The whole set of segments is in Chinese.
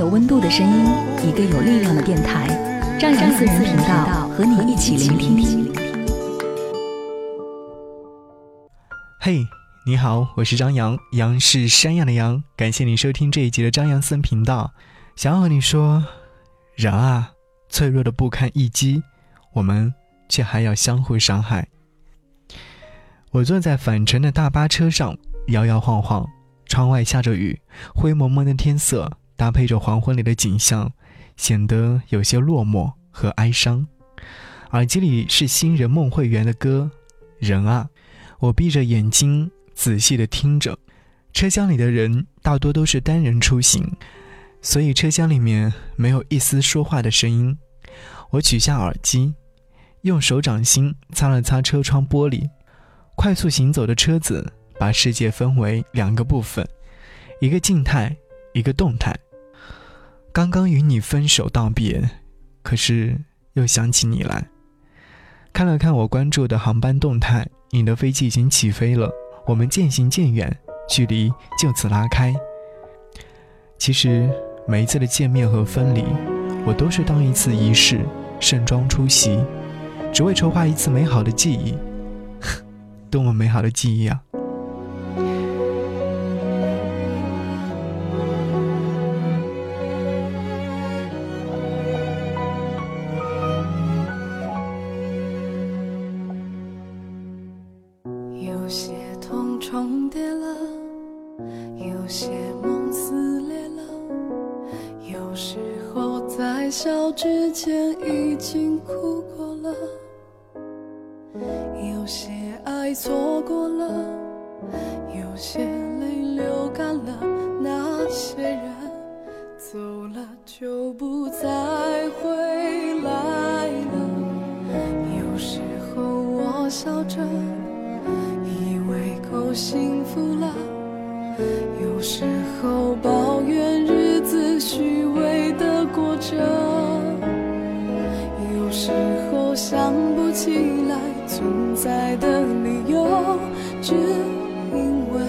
有温度的声音，一个有力量的电台，张扬私人频道和你一起聆听。嘿，你好，我是张扬，杨是山羊的羊。感谢你收听这一集的张扬私人频道。想要和你说，人啊，脆弱的不堪一击，我们却还要相互伤害。我坐在返程的大巴车上，摇摇晃晃，窗外下着雨，灰蒙蒙的天色。搭配着黄昏里的景象，显得有些落寞和哀伤。耳机里是新人梦会员的歌，人啊，我闭着眼睛仔细地听着。车厢里的人大多都是单人出行，所以车厢里面没有一丝说话的声音。我取下耳机，用手掌心擦了擦车窗玻璃。快速行走的车子把世界分为两个部分，一个静态，一个动态。刚刚与你分手道别，可是又想起你来。看了看我关注的航班动态，你的飞机已经起飞了，我们渐行渐远，距离就此拉开。其实每一次的见面和分离，我都是当一次仪式，盛装出席，只为筹划一次美好的记忆。多么美好的记忆啊！之前已经存在的理由，只因为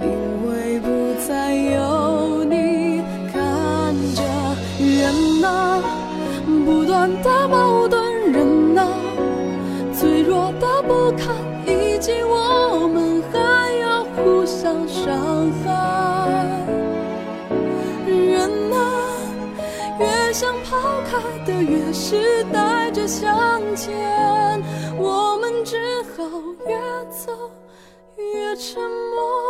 因为不再有你看着。人啊，不断的矛盾；人啊，脆弱的不堪，以及我们还要互相伤害。人啊，越想抛开的越是带。相见，我们只好越走越沉默。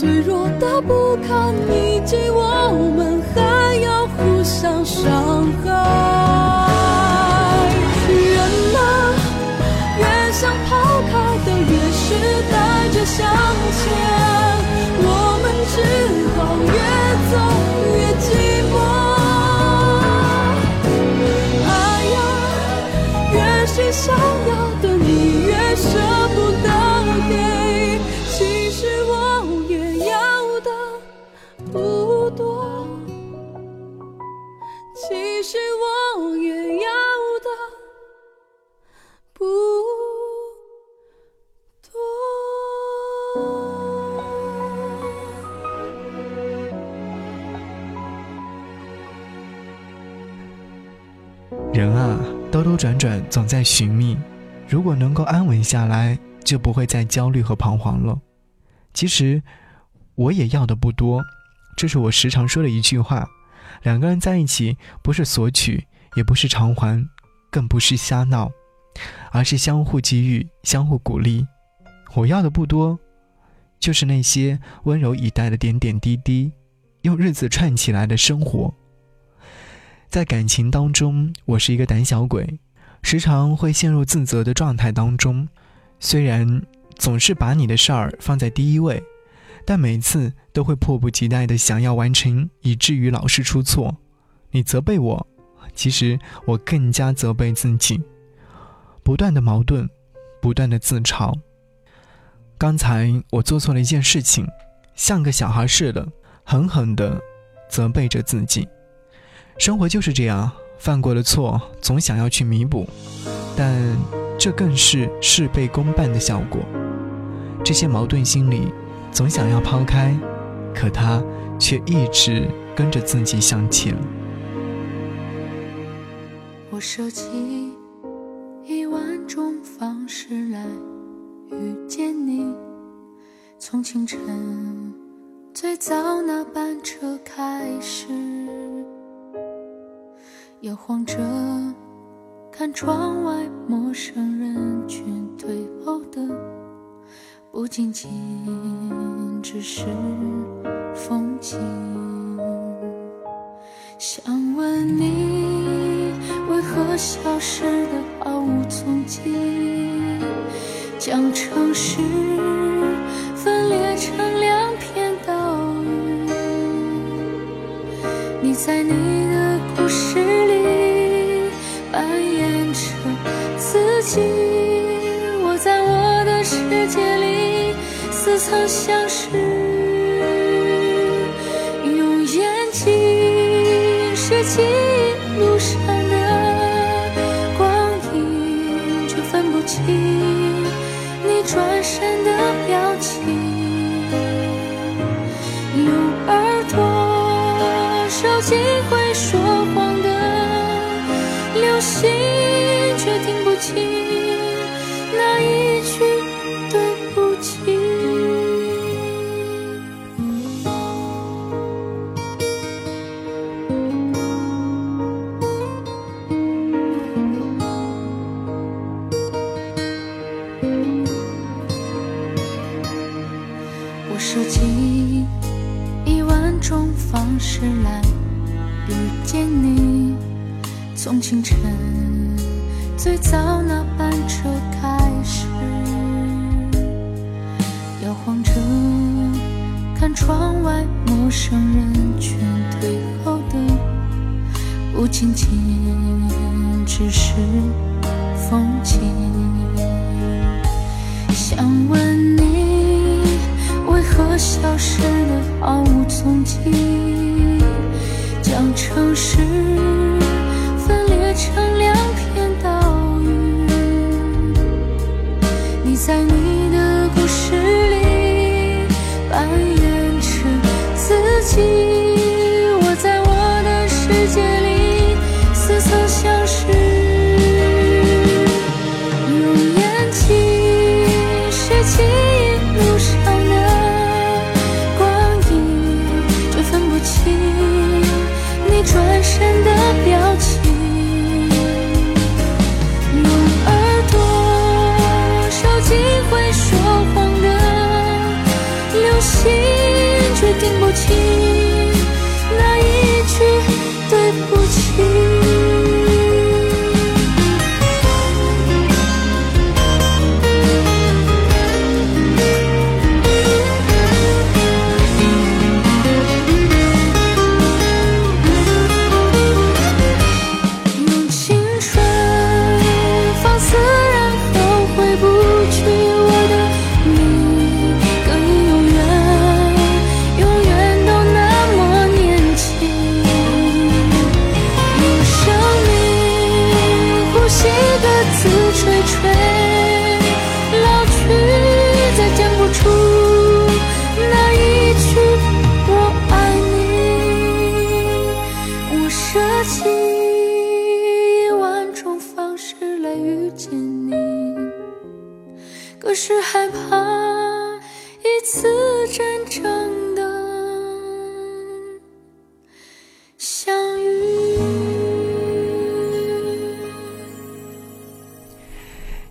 脆弱的不堪一击我们还要互相伤害。人啊越想抛开的越是带着向前转转总在寻觅。如果能够安稳下来，就不会再焦虑和彷徨了。其实，我也要的不多，这是我时常说的一句话。两个人在一起，不是索取，也不是偿还，更不是瞎闹，而是相互给予、相互鼓励。我要的不多，就是那些温柔以待的点点滴滴，用日子串起来的生活。在感情当中，我是一个胆小鬼，时常会陷入自责的状态当中。虽然总是把你的事儿放在第一位。但每次都会迫不及待的想要完成，以至于老是出错。你责备我，其实我更加责备自己。不断的矛盾，不断的自嘲。刚才我做错了一件事情，像个小孩似的，狠狠的责备着自己。生活就是这样，犯过的错总想要去弥补，但这更是事倍功半的效果。这些矛盾心理。总想要抛开，可它却一直跟着自己向前。我设计一万种方式来遇见你，从清晨最早那班车开始，摇晃着看窗外陌生人群退后的。不仅仅只是风景，想问你为何消失的毫无踪迹，将城市分裂成两片岛屿。你在你的故事里自己，我在我的世界里。似曾相识，情。情，想问你。为何消失的毫无踪迹，将城市分裂成两片岛屿。你在你的故事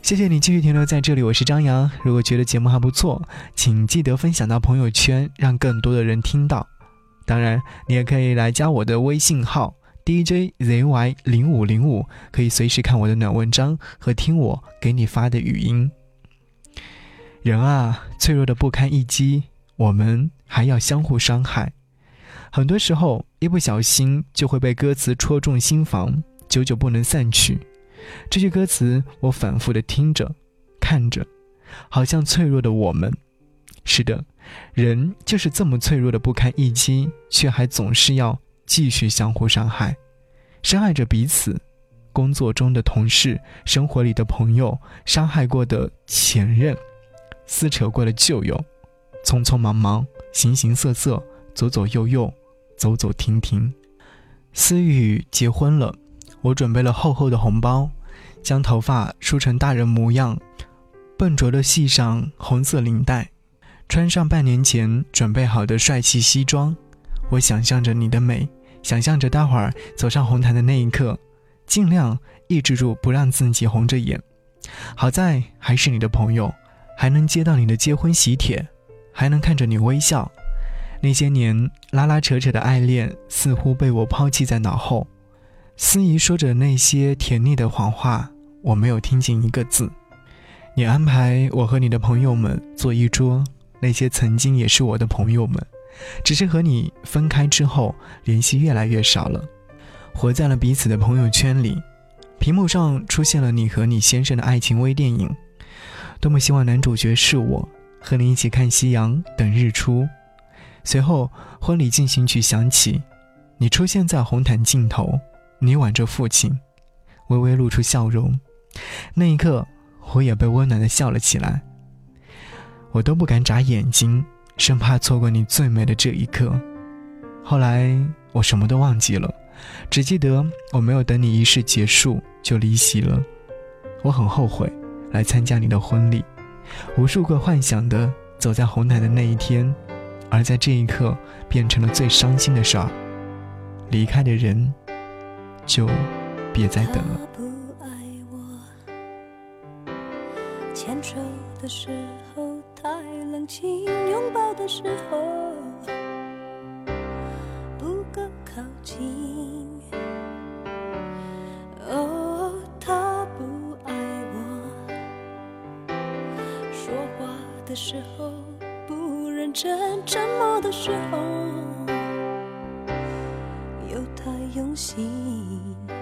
谢谢你继续停留在这里，我是张扬。如果觉得节目还不错，请记得分享到朋友圈，让更多的人听到。当然，你也可以来加我的微信号 DJZY 零五零五，可以随时看我的暖文章和听我给你发的语音。人啊，脆弱的不堪一击，我们还要相互伤害。很多时候，一不小心就会被歌词戳中心房，久久不能散去。这句歌词我反复的听着，看着，好像脆弱的我们。是的，人就是这么脆弱的不堪一击，却还总是要继续相互伤害，伤害着彼此。工作中的同事，生活里的朋友，伤害过的前任，撕扯过的旧友，匆匆忙忙，形形色色，左左右右，走走停停。思雨结婚了，我准备了厚厚的红包。将头发梳成大人模样，笨拙地系上红色领带，穿上半年前准备好的帅气西装。我想象着你的美，想象着待会儿走上红毯的那一刻，尽量抑制住不让自己红着眼。好在还是你的朋友，还能接到你的结婚喜帖，还能看着你微笑。那些年拉拉扯扯的爱恋，似乎被我抛弃在脑后。司仪说着那些甜腻的谎话，我没有听进一个字。你安排我和你的朋友们坐一桌，那些曾经也是我的朋友们，只是和你分开之后，联系越来越少了，活在了彼此的朋友圈里。屏幕上出现了你和你先生的爱情微电影，多么希望男主角是我，和你一起看夕阳，等日出。随后，婚礼进行曲响起，你出现在红毯尽头。你挽着父亲，微微露出笑容，那一刻，我也被温暖的笑了起来。我都不敢眨眼睛，生怕错过你最美的这一刻。后来我什么都忘记了，只记得我没有等你仪式结束就离席了。我很后悔来参加你的婚礼，无数个幻想的走在红毯的那一天，而在这一刻变成了最伤心的事儿。离开的人。就别再等了。不爱我，牵手的时候太冷清，拥抱的时候不够靠近。哦，他不爱我，说话的时候不认真，沉默的时候心。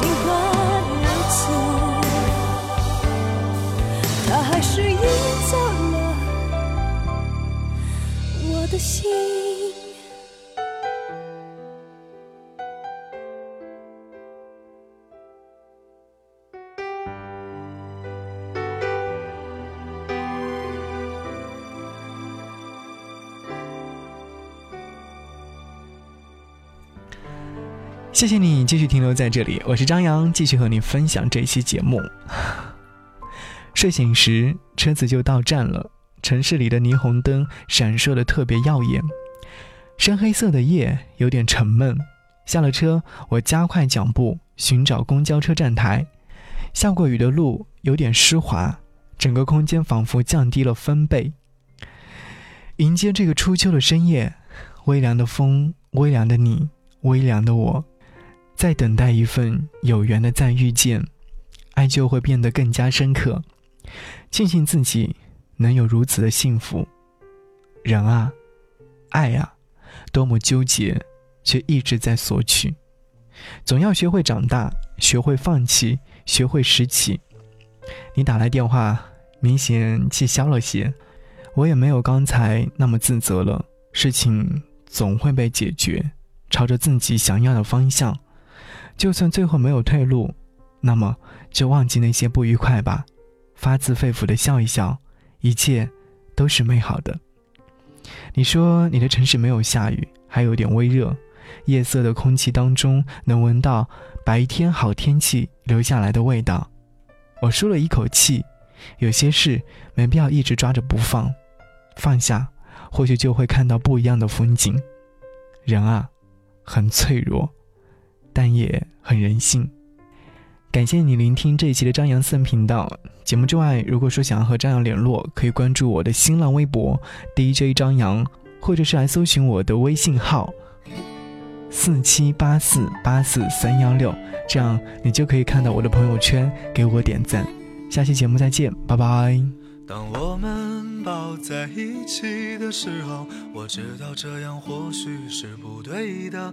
尽管如此。他还是赢走了我的心。谢谢你继续停留在这里，我是张扬，继续和你分享这一期节目。睡醒时，车子就到站了，城市里的霓虹灯闪烁的特别耀眼，深黑色的夜有点沉闷。下了车，我加快脚步寻找公交车站台。下过雨的路有点湿滑，整个空间仿佛降低了分贝。迎接这个初秋的深夜，微凉的风，微凉的你，微凉的我。再等待一份有缘的再遇见，爱就会变得更加深刻。庆幸自己能有如此的幸福。人啊，爱啊，多么纠结，却一直在索取。总要学会长大，学会放弃，学会拾起。你打来电话，明显气消了些，我也没有刚才那么自责了。事情总会被解决，朝着自己想要的方向。就算最后没有退路，那么就忘记那些不愉快吧，发自肺腑的笑一笑，一切都是美好的。你说你的城市没有下雨，还有点微热，夜色的空气当中能闻到白天好天气留下来的味道。我舒了一口气，有些事没必要一直抓着不放，放下，或许就会看到不一样的风景。人啊，很脆弱。但也很人性。感谢你聆听这一期的张扬私人频道。节目之外，如果说想要和张扬联络，可以关注我的新浪微博 DJ 张扬，或者是来搜寻我的微信号四七八四八四三幺六，这样你就可以看到我的朋友圈，给我点赞。下期节目再见，拜拜。当我们抱在一起的时候，我知道这样或许是不对的，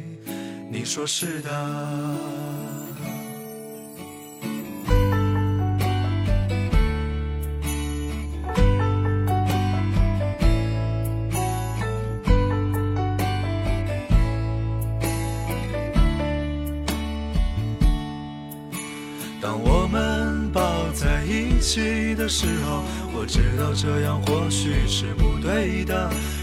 你说是的。当我们抱在一起的时候，我知道这样或许是不对的，